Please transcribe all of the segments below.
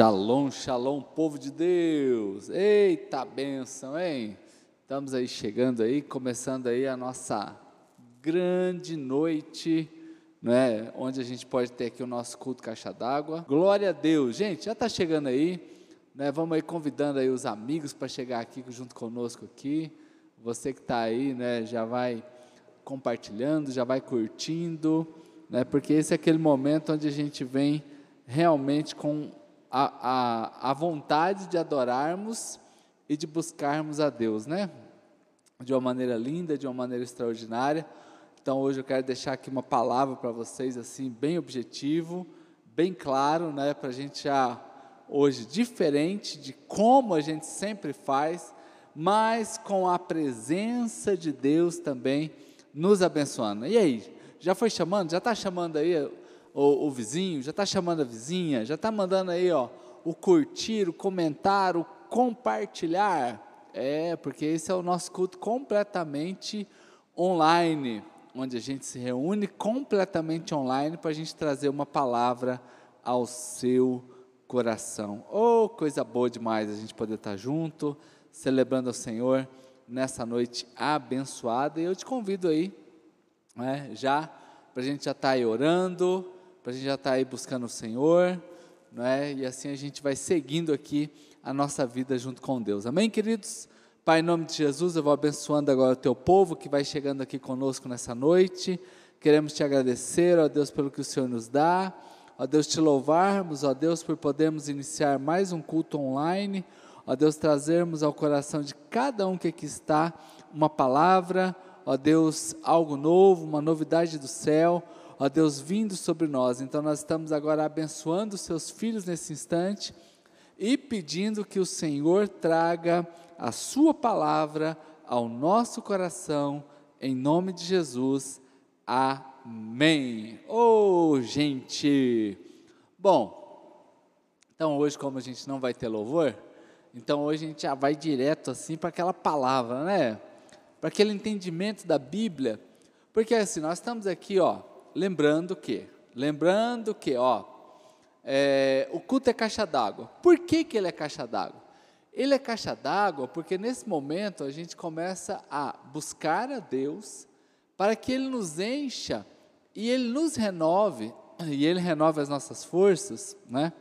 Shalom, shalom, povo de Deus. Eita benção, hein? Estamos aí chegando aí, começando aí a nossa grande noite, né? Onde a gente pode ter aqui o nosso culto caixa d'água. Glória a Deus. Gente, já está chegando aí, né? Vamos aí convidando aí os amigos para chegar aqui junto conosco aqui. Você que está aí, né, já vai compartilhando, já vai curtindo, né? Porque esse é aquele momento onde a gente vem realmente com a, a, a vontade de adorarmos e de buscarmos a Deus, né? De uma maneira linda, de uma maneira extraordinária. Então hoje eu quero deixar aqui uma palavra para vocês, assim, bem objetivo, bem claro, né? Para a gente já hoje diferente de como a gente sempre faz, mas com a presença de Deus também nos abençoando. E aí, já foi chamando? Já está chamando aí o, o vizinho, já está chamando a vizinha, já está mandando aí ó, o curtir, o comentar, o compartilhar. É, porque esse é o nosso culto completamente online, onde a gente se reúne completamente online para a gente trazer uma palavra ao seu coração. Oh, coisa boa demais a gente poder estar junto, celebrando ao Senhor nessa noite abençoada. E eu te convido aí, né, já, para a gente já estar tá aí orando, para a gente já estar tá aí buscando o Senhor, não é? E assim a gente vai seguindo aqui a nossa vida junto com Deus. Amém, queridos? Pai, em nome de Jesus, eu vou abençoando agora o teu povo que vai chegando aqui conosco nessa noite. Queremos te agradecer, ó Deus, pelo que o Senhor nos dá. Ó Deus, te louvarmos, ó Deus, por podermos iniciar mais um culto online. Ó Deus, trazermos ao coração de cada um que aqui está uma palavra, ó Deus, algo novo, uma novidade do céu ó Deus, vindo sobre nós. Então nós estamos agora abençoando os seus filhos nesse instante e pedindo que o Senhor traga a sua palavra ao nosso coração, em nome de Jesus. Amém. Oh, gente! Bom, então hoje, como a gente não vai ter louvor, então hoje a gente já vai direto assim para aquela palavra, né? Para aquele entendimento da Bíblia. Porque assim, nós estamos aqui, ó, lembrando que, lembrando que, ó, é, o culto é caixa d'água. Por que, que ele é caixa d'água? Ele é caixa d'água porque nesse momento a gente começa a buscar a Deus para que Ele nos encha e Ele nos renove, e Ele renove as nossas forças, né?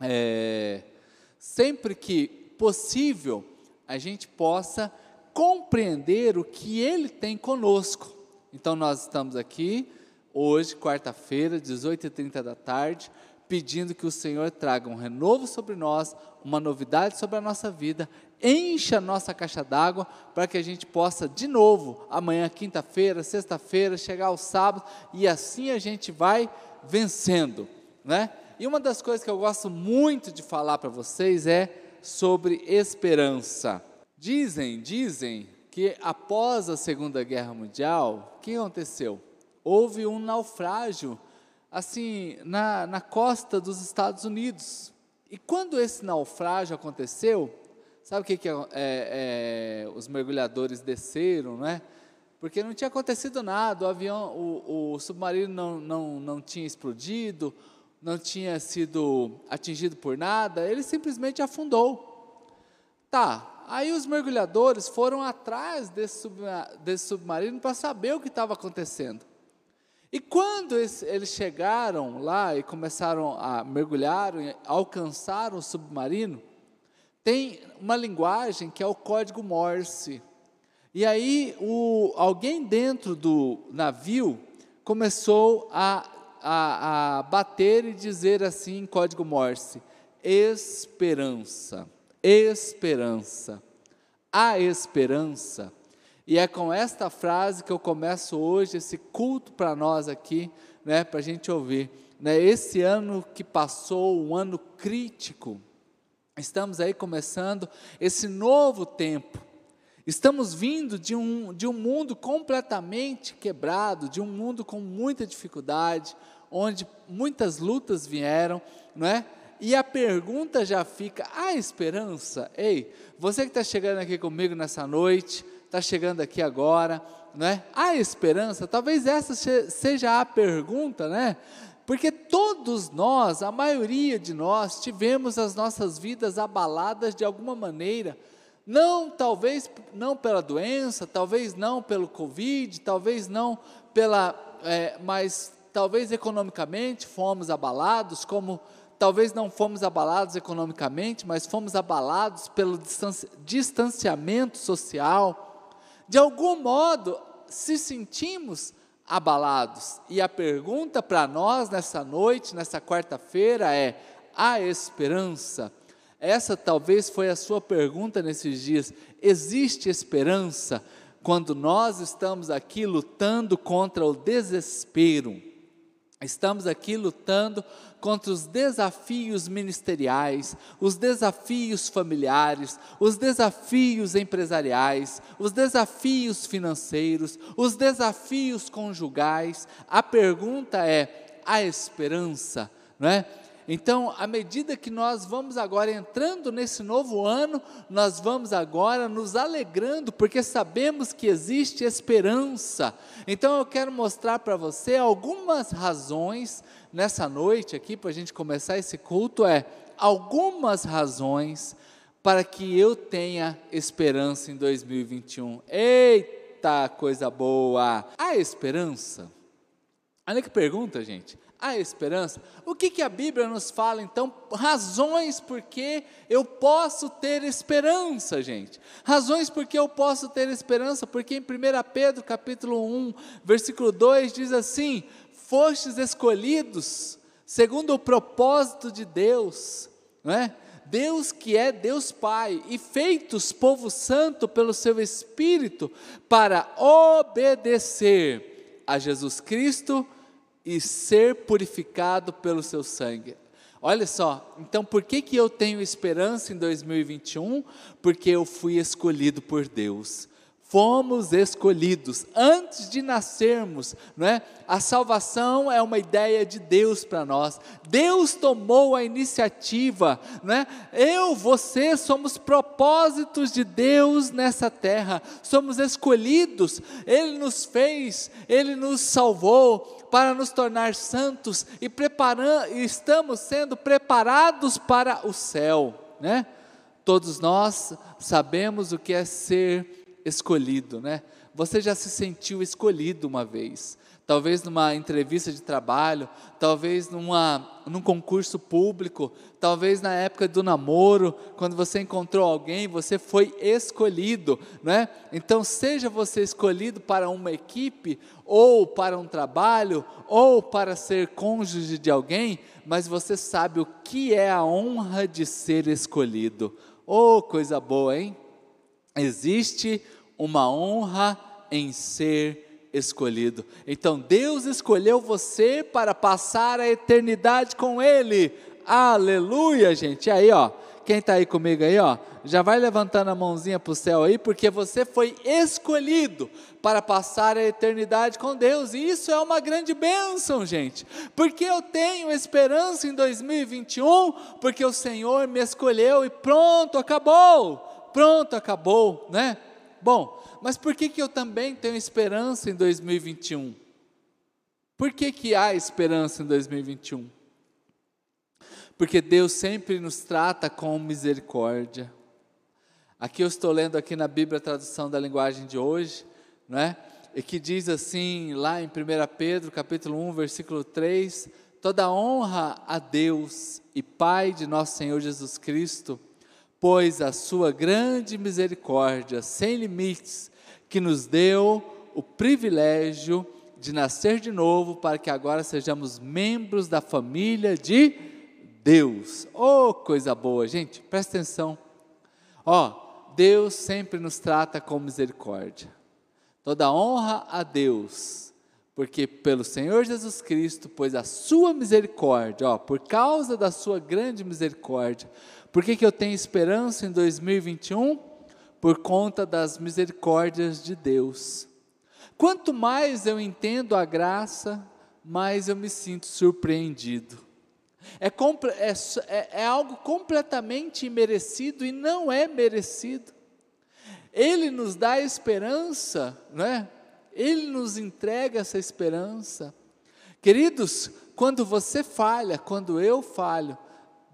É, sempre que possível, a gente possa compreender o que Ele tem conosco. Então, nós estamos aqui hoje, quarta-feira, 18h30 da tarde, pedindo que o Senhor traga um renovo sobre nós, uma novidade sobre a nossa vida, encha a nossa caixa d'água para que a gente possa de novo, amanhã, quinta-feira, sexta-feira, chegar ao sábado e assim a gente vai vencendo, né? E uma das coisas que eu gosto muito de falar para vocês é sobre esperança. Dizem, dizem que após a Segunda Guerra Mundial, o que aconteceu? Houve um naufrágio, assim, na, na costa dos Estados Unidos. E quando esse naufrágio aconteceu, sabe o que, que é, é, os mergulhadores desceram, né? Porque não tinha acontecido nada, o avião, o, o submarino não, não, não tinha explodido, não tinha sido atingido por nada, ele simplesmente afundou. Tá, aí os mergulhadores foram atrás desse submarino para saber o que estava acontecendo. E quando eles chegaram lá e começaram a mergulhar, alcançaram o submarino, tem uma linguagem que é o código Morse. E aí o, alguém dentro do navio começou a, a, a bater e dizer assim em código Morse: esperança, esperança. A esperança e é com esta frase que eu começo hoje esse culto para nós aqui, né, para a gente ouvir. Né, esse ano que passou, um ano crítico, estamos aí começando esse novo tempo. Estamos vindo de um, de um mundo completamente quebrado, de um mundo com muita dificuldade, onde muitas lutas vieram, não é? E a pergunta já fica: há esperança? Ei, você que está chegando aqui comigo nessa noite, está chegando aqui agora, né? Há esperança? Talvez essa seja a pergunta, né? Porque todos nós, a maioria de nós, tivemos as nossas vidas abaladas de alguma maneira. Não, talvez não pela doença, talvez não pelo Covid, talvez não pela, é, mas talvez economicamente fomos abalados, como talvez não fomos abalados economicamente, mas fomos abalados pelo distanciamento social. De algum modo, se sentimos abalados. E a pergunta para nós nessa noite, nessa quarta-feira é: há esperança? Essa talvez foi a sua pergunta nesses dias. Existe esperança quando nós estamos aqui lutando contra o desespero? Estamos aqui lutando contra os desafios ministeriais, os desafios familiares, os desafios empresariais, os desafios financeiros, os desafios conjugais. A pergunta é: a esperança, não é? Então, à medida que nós vamos agora entrando nesse novo ano, nós vamos agora nos alegrando, porque sabemos que existe esperança. Então, eu quero mostrar para você algumas razões nessa noite aqui, para a gente começar esse culto, é algumas razões para que eu tenha esperança em 2021. Eita, coisa boa! A esperança. Olha que pergunta, gente a esperança. O que, que a Bíblia nos fala então? Razões por que eu posso ter esperança, gente. Razões por que eu posso ter esperança, porque em 1 Pedro capítulo 1, versículo 2 diz assim: Fostes escolhidos segundo o propósito de Deus, não é? Deus que é Deus Pai, e feitos povo santo pelo seu Espírito, para obedecer a Jesus Cristo e ser purificado pelo seu sangue. Olha só, então por que, que eu tenho esperança em 2021? Porque eu fui escolhido por Deus. Fomos escolhidos antes de nascermos, não é? A salvação é uma ideia de Deus para nós. Deus tomou a iniciativa, não é? Eu, você somos propósitos de Deus nessa terra. Somos escolhidos. Ele nos fez, ele nos salvou para nos tornar santos e preparando, estamos sendo preparados para o céu, né? Todos nós sabemos o que é ser escolhido, né? Você já se sentiu escolhido uma vez? talvez numa entrevista de trabalho, talvez numa, num concurso público, talvez na época do namoro, quando você encontrou alguém, você foi escolhido, né? Então, seja você escolhido para uma equipe, ou para um trabalho, ou para ser cônjuge de alguém, mas você sabe o que é a honra de ser escolhido. Oh, coisa boa, hein? Existe uma honra em ser escolhido. Então Deus escolheu você para passar a eternidade com Ele. Aleluia, gente. Aí, ó, quem está aí comigo aí, ó, já vai levantando a mãozinha para o céu aí, porque você foi escolhido para passar a eternidade com Deus. E isso é uma grande bênção, gente. Porque eu tenho esperança em 2021, porque o Senhor me escolheu e pronto, acabou. Pronto, acabou, né? Bom, mas por que, que eu também tenho esperança em 2021? Por que, que há esperança em 2021? Porque Deus sempre nos trata com misericórdia. Aqui eu estou lendo aqui na Bíblia a tradução da linguagem de hoje, não é? E que diz assim, lá em 1 Pedro, capítulo 1, versículo 3, toda honra a Deus e Pai de nosso Senhor Jesus Cristo, pois a sua grande misericórdia, sem limites, que nos deu o privilégio de nascer de novo para que agora sejamos membros da família de Deus. Oh, coisa boa, gente, presta atenção. Ó, oh, Deus sempre nos trata com misericórdia. Toda honra a Deus, porque pelo Senhor Jesus Cristo, pois a sua misericórdia, ó, por causa da sua grande misericórdia, por que, que eu tenho esperança em 2021? por conta das misericórdias de Deus. Quanto mais eu entendo a graça, mais eu me sinto surpreendido. É, é, é, é algo completamente imerecido e não é merecido. Ele nos dá esperança, não é? Ele nos entrega essa esperança. Queridos, Quando você falha, quando eu falho,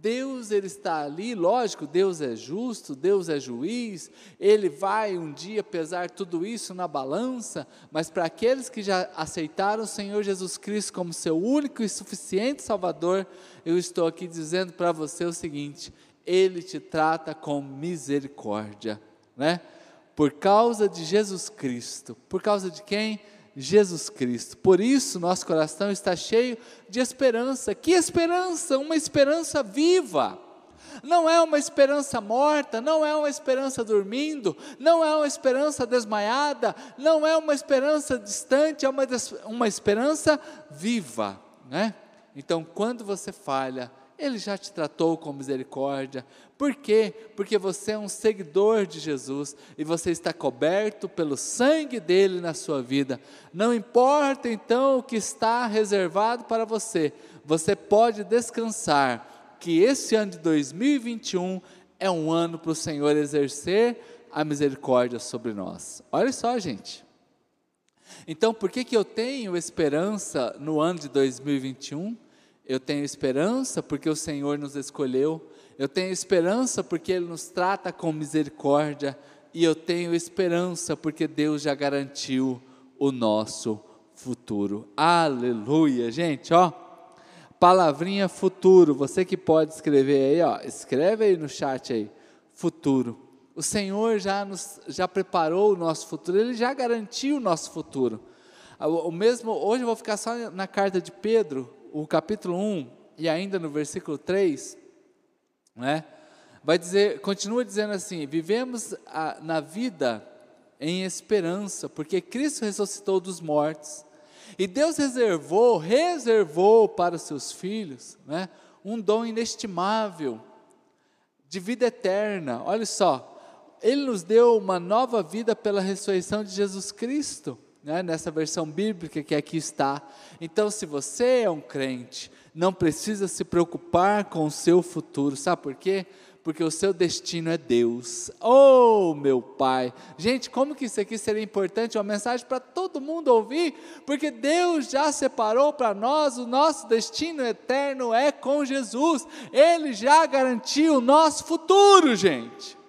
Deus ele está ali, lógico, Deus é justo, Deus é juiz, ele vai um dia pesar tudo isso na balança, mas para aqueles que já aceitaram o Senhor Jesus Cristo como seu único e suficiente Salvador, eu estou aqui dizendo para você o seguinte: ele te trata com misericórdia, né? Por causa de Jesus Cristo, por causa de quem? Jesus Cristo. Por isso, nosso coração está cheio de esperança. Que esperança? Uma esperança viva. Não é uma esperança morta, não é uma esperança dormindo, não é uma esperança desmaiada, não é uma esperança distante, é uma, uma esperança viva. Né? Então, quando você falha, ele já te tratou com misericórdia. Por quê? Porque você é um seguidor de Jesus e você está coberto pelo sangue dele na sua vida. Não importa então o que está reservado para você, você pode descansar que esse ano de 2021 é um ano para o Senhor exercer a misericórdia sobre nós. Olha só, gente. Então, por que, que eu tenho esperança no ano de 2021? Eu tenho esperança porque o Senhor nos escolheu. Eu tenho esperança porque Ele nos trata com misericórdia. E eu tenho esperança porque Deus já garantiu o nosso futuro. Aleluia, gente, ó. Palavrinha futuro. Você que pode escrever aí, ó. Escreve aí no chat aí. Futuro. O Senhor já nos já preparou o nosso futuro. Ele já garantiu o nosso futuro. O mesmo, hoje eu vou ficar só na carta de Pedro, o capítulo 1 e ainda no versículo 3, né, vai dizer, continua dizendo assim: vivemos a, na vida em esperança, porque Cristo ressuscitou dos mortos. E Deus reservou, reservou para os seus filhos, né, um dom inestimável de vida eterna. Olha só, Ele nos deu uma nova vida pela ressurreição de Jesus Cristo né, nessa versão bíblica que aqui está. Então, se você é um crente, não precisa se preocupar com o seu futuro, sabe por quê? Porque o seu destino é Deus. Oh, meu Pai! Gente, como que isso aqui seria importante? Uma mensagem para todo mundo ouvir, porque Deus já separou para nós, o nosso destino eterno é com Jesus. Ele já garantiu o nosso futuro, gente.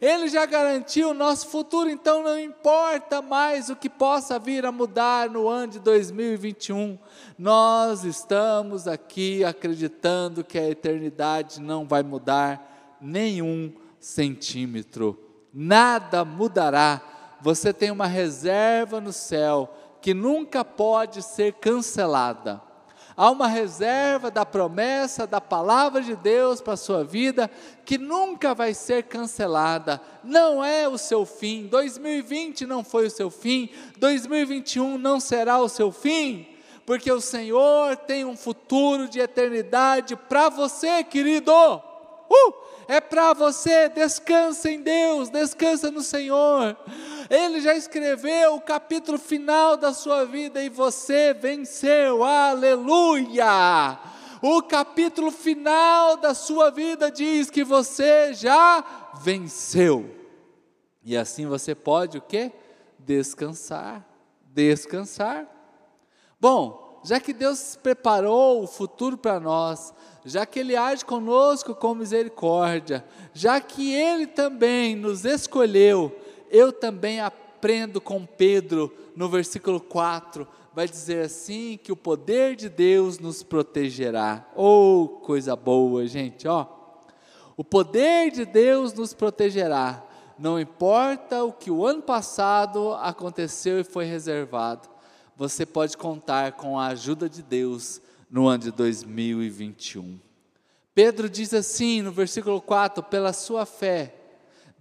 Ele já garantiu o nosso futuro, então não importa mais o que possa vir a mudar no ano de 2021. Nós estamos aqui acreditando que a eternidade não vai mudar nenhum centímetro. Nada mudará. Você tem uma reserva no céu que nunca pode ser cancelada há uma reserva da promessa da palavra de Deus para a sua vida que nunca vai ser cancelada. Não é o seu fim. 2020 não foi o seu fim. 2021 não será o seu fim. Porque o Senhor tem um futuro de eternidade para você, querido. Uh! É para você, descansa em Deus, descansa no Senhor. Ele já escreveu o capítulo final da sua vida e você venceu, aleluia! O capítulo final da sua vida diz que você já venceu. E assim você pode o quê? Descansar, descansar. Bom, já que Deus preparou o futuro para nós, já que Ele age conosco com misericórdia, já que Ele também nos escolheu, eu também aprendo com Pedro no versículo 4, vai dizer assim que o poder de Deus nos protegerá. Oh, coisa boa, gente, ó. O poder de Deus nos protegerá. Não importa o que o ano passado aconteceu e foi reservado. Você pode contar com a ajuda de Deus no ano de 2021. Pedro diz assim no versículo 4: pela sua fé,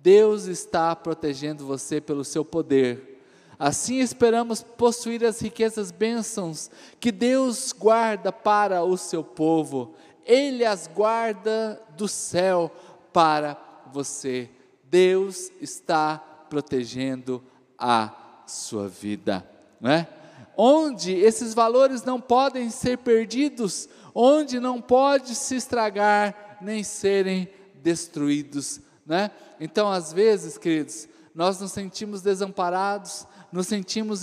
Deus está protegendo você pelo seu poder. Assim esperamos possuir as riquezas bênçãos que Deus guarda para o seu povo. Ele as guarda do céu para você. Deus está protegendo a sua vida, não é? Onde esses valores não podem ser perdidos, onde não pode se estragar nem serem destruídos né? Então, às vezes, queridos, nós nos sentimos desamparados, nos sentimos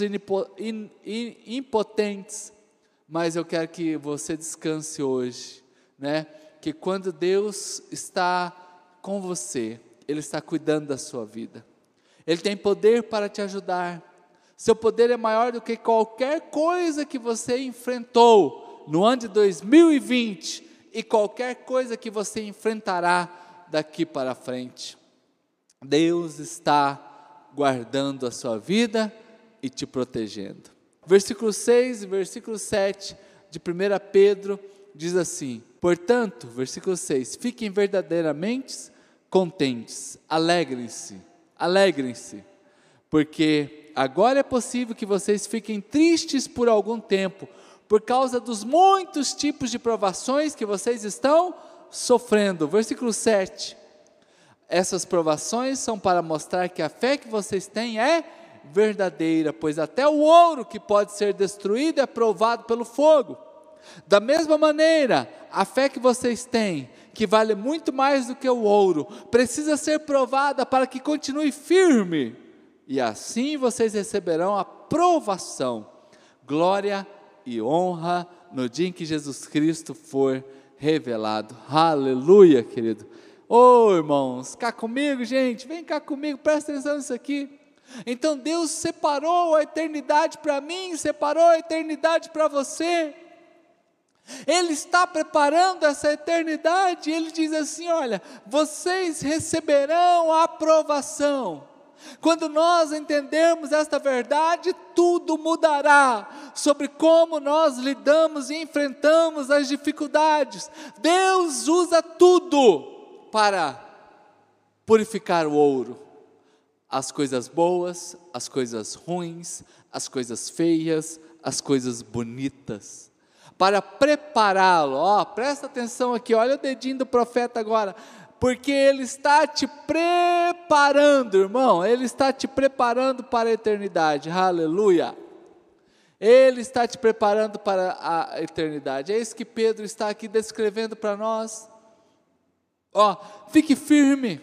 impotentes, mas eu quero que você descanse hoje, né? Que quando Deus está com você, Ele está cuidando da sua vida. Ele tem poder para te ajudar. Seu poder é maior do que qualquer coisa que você enfrentou no ano de 2020 e qualquer coisa que você enfrentará daqui para frente. Deus está guardando a sua vida e te protegendo. Versículo 6 e versículo 7 de 1 Pedro diz assim: Portanto, versículo 6: Fiquem verdadeiramente contentes, alegrem-se, alegrem-se, porque agora é possível que vocês fiquem tristes por algum tempo, por causa dos muitos tipos de provações que vocês estão sofrendo. Versículo 7. Essas provações são para mostrar que a fé que vocês têm é verdadeira, pois até o ouro que pode ser destruído é provado pelo fogo. Da mesma maneira, a fé que vocês têm, que vale muito mais do que o ouro, precisa ser provada para que continue firme, e assim vocês receberão a provação, glória e honra no dia em que Jesus Cristo for revelado. Aleluia, querido. Ô oh, irmãos, cá comigo, gente, vem cá comigo, presta atenção nisso aqui. Então Deus separou a eternidade para mim, separou a eternidade para você. Ele está preparando essa eternidade, ele diz assim: olha, vocês receberão a aprovação. Quando nós entendermos esta verdade, tudo mudará sobre como nós lidamos e enfrentamos as dificuldades. Deus usa tudo para purificar o ouro as coisas boas, as coisas ruins, as coisas feias, as coisas bonitas, para prepará-lo. Ó, presta atenção aqui, olha o dedinho do profeta agora, porque ele está te preparando, irmão, ele está te preparando para a eternidade. Aleluia. Ele está te preparando para a eternidade. É isso que Pedro está aqui descrevendo para nós. Ó, fique firme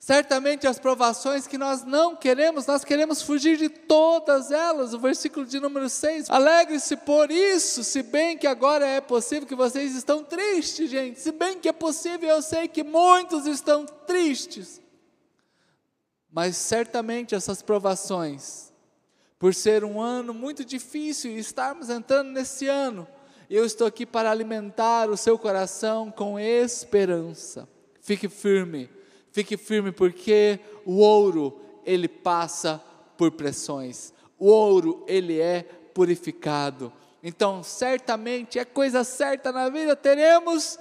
Certamente as provações que nós não queremos, nós queremos fugir de todas elas. O versículo de número 6. Alegre-se por isso, se bem que agora é possível que vocês estão tristes, gente. Se bem que é possível, eu sei que muitos estão tristes. Mas certamente essas provações, por ser um ano muito difícil e estarmos entrando nesse ano, eu estou aqui para alimentar o seu coração com esperança. Fique firme Fique firme porque o ouro, ele passa por pressões. O ouro, ele é purificado. Então, certamente é coisa certa na vida, teremos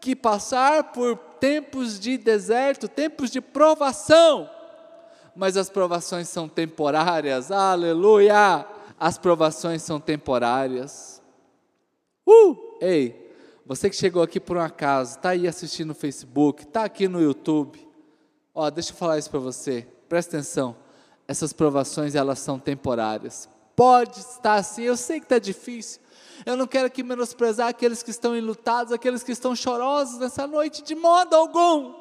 que passar por tempos de deserto, tempos de provação. Mas as provações são temporárias. Aleluia! As provações são temporárias. Uh! Ei, você que chegou aqui por um acaso, está aí assistindo no Facebook, está aqui no YouTube, Ó, deixa eu falar isso para você. Presta atenção. Essas provações elas são temporárias. Pode estar assim. Eu sei que está difícil. Eu não quero aqui menosprezar aqueles que estão enlutados, aqueles que estão chorosos nessa noite de modo algum.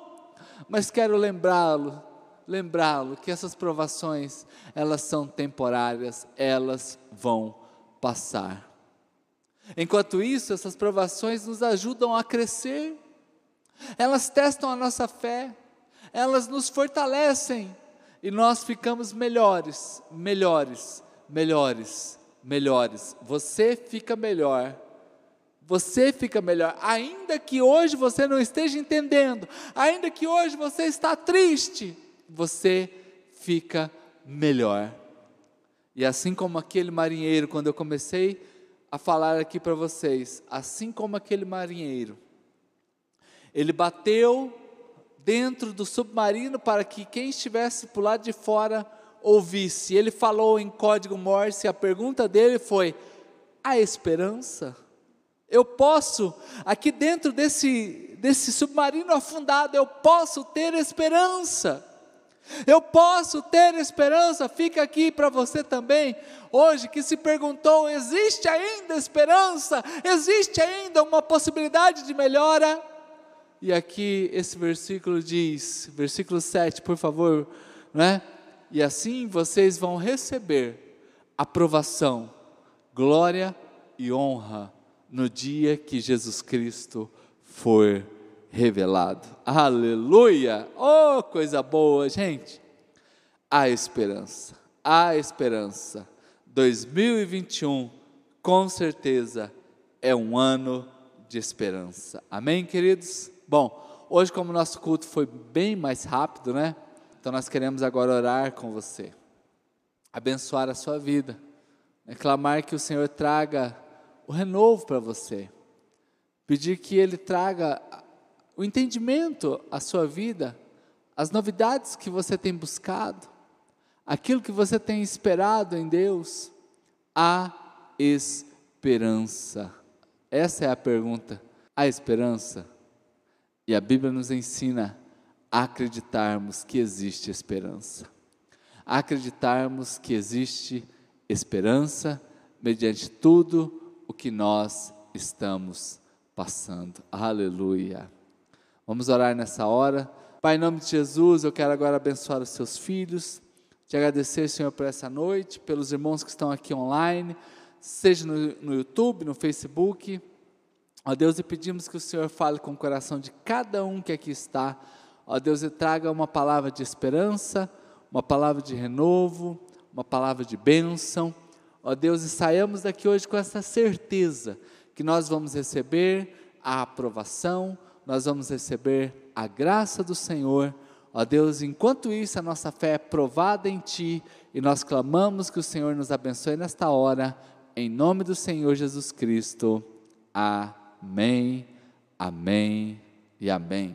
Mas quero lembrá-lo, lembrá-lo que essas provações elas são temporárias. Elas vão passar. Enquanto isso, essas provações nos ajudam a crescer. Elas testam a nossa fé elas nos fortalecem e nós ficamos melhores, melhores, melhores, melhores. Você fica melhor. Você fica melhor, ainda que hoje você não esteja entendendo, ainda que hoje você está triste, você fica melhor. E assim como aquele marinheiro, quando eu comecei a falar aqui para vocês, assim como aquele marinheiro, ele bateu dentro do submarino para que quem estivesse por lado de fora ouvisse. Ele falou em código Morse, a pergunta dele foi: a esperança? Eu posso, aqui dentro desse, desse submarino afundado, eu posso ter esperança. Eu posso ter esperança, fica aqui para você também, hoje que se perguntou: existe ainda esperança? Existe ainda uma possibilidade de melhora? E aqui esse versículo diz, versículo 7, por favor, né? E assim vocês vão receber aprovação, glória e honra no dia que Jesus Cristo for revelado. Aleluia! Oh, coisa boa, gente! Há esperança, há esperança. 2021, com certeza, é um ano de esperança. Amém, queridos? Bom, hoje, como nosso culto foi bem mais rápido, né? Então, nós queremos agora orar com você, abençoar a sua vida, né? clamar que o Senhor traga o renovo para você, pedir que Ele traga o entendimento à sua vida, as novidades que você tem buscado, aquilo que você tem esperado em Deus, há esperança. Essa é a pergunta. Há esperança? E a Bíblia nos ensina a acreditarmos que existe esperança. A acreditarmos que existe esperança mediante tudo o que nós estamos passando. Aleluia. Vamos orar nessa hora. Pai, em nome de Jesus, eu quero agora abençoar os seus filhos, te agradecer, Senhor, por essa noite, pelos irmãos que estão aqui online, seja no, no YouTube, no Facebook. Ó Deus, e pedimos que o Senhor fale com o coração de cada um que aqui está. Ó Deus, e traga uma palavra de esperança, uma palavra de renovo, uma palavra de bênção. Ó Deus, e saiamos daqui hoje com essa certeza que nós vamos receber a aprovação, nós vamos receber a graça do Senhor. Ó Deus, enquanto isso, a nossa fé é provada em Ti e nós clamamos que o Senhor nos abençoe nesta hora, em nome do Senhor Jesus Cristo. Amém, amém e amém.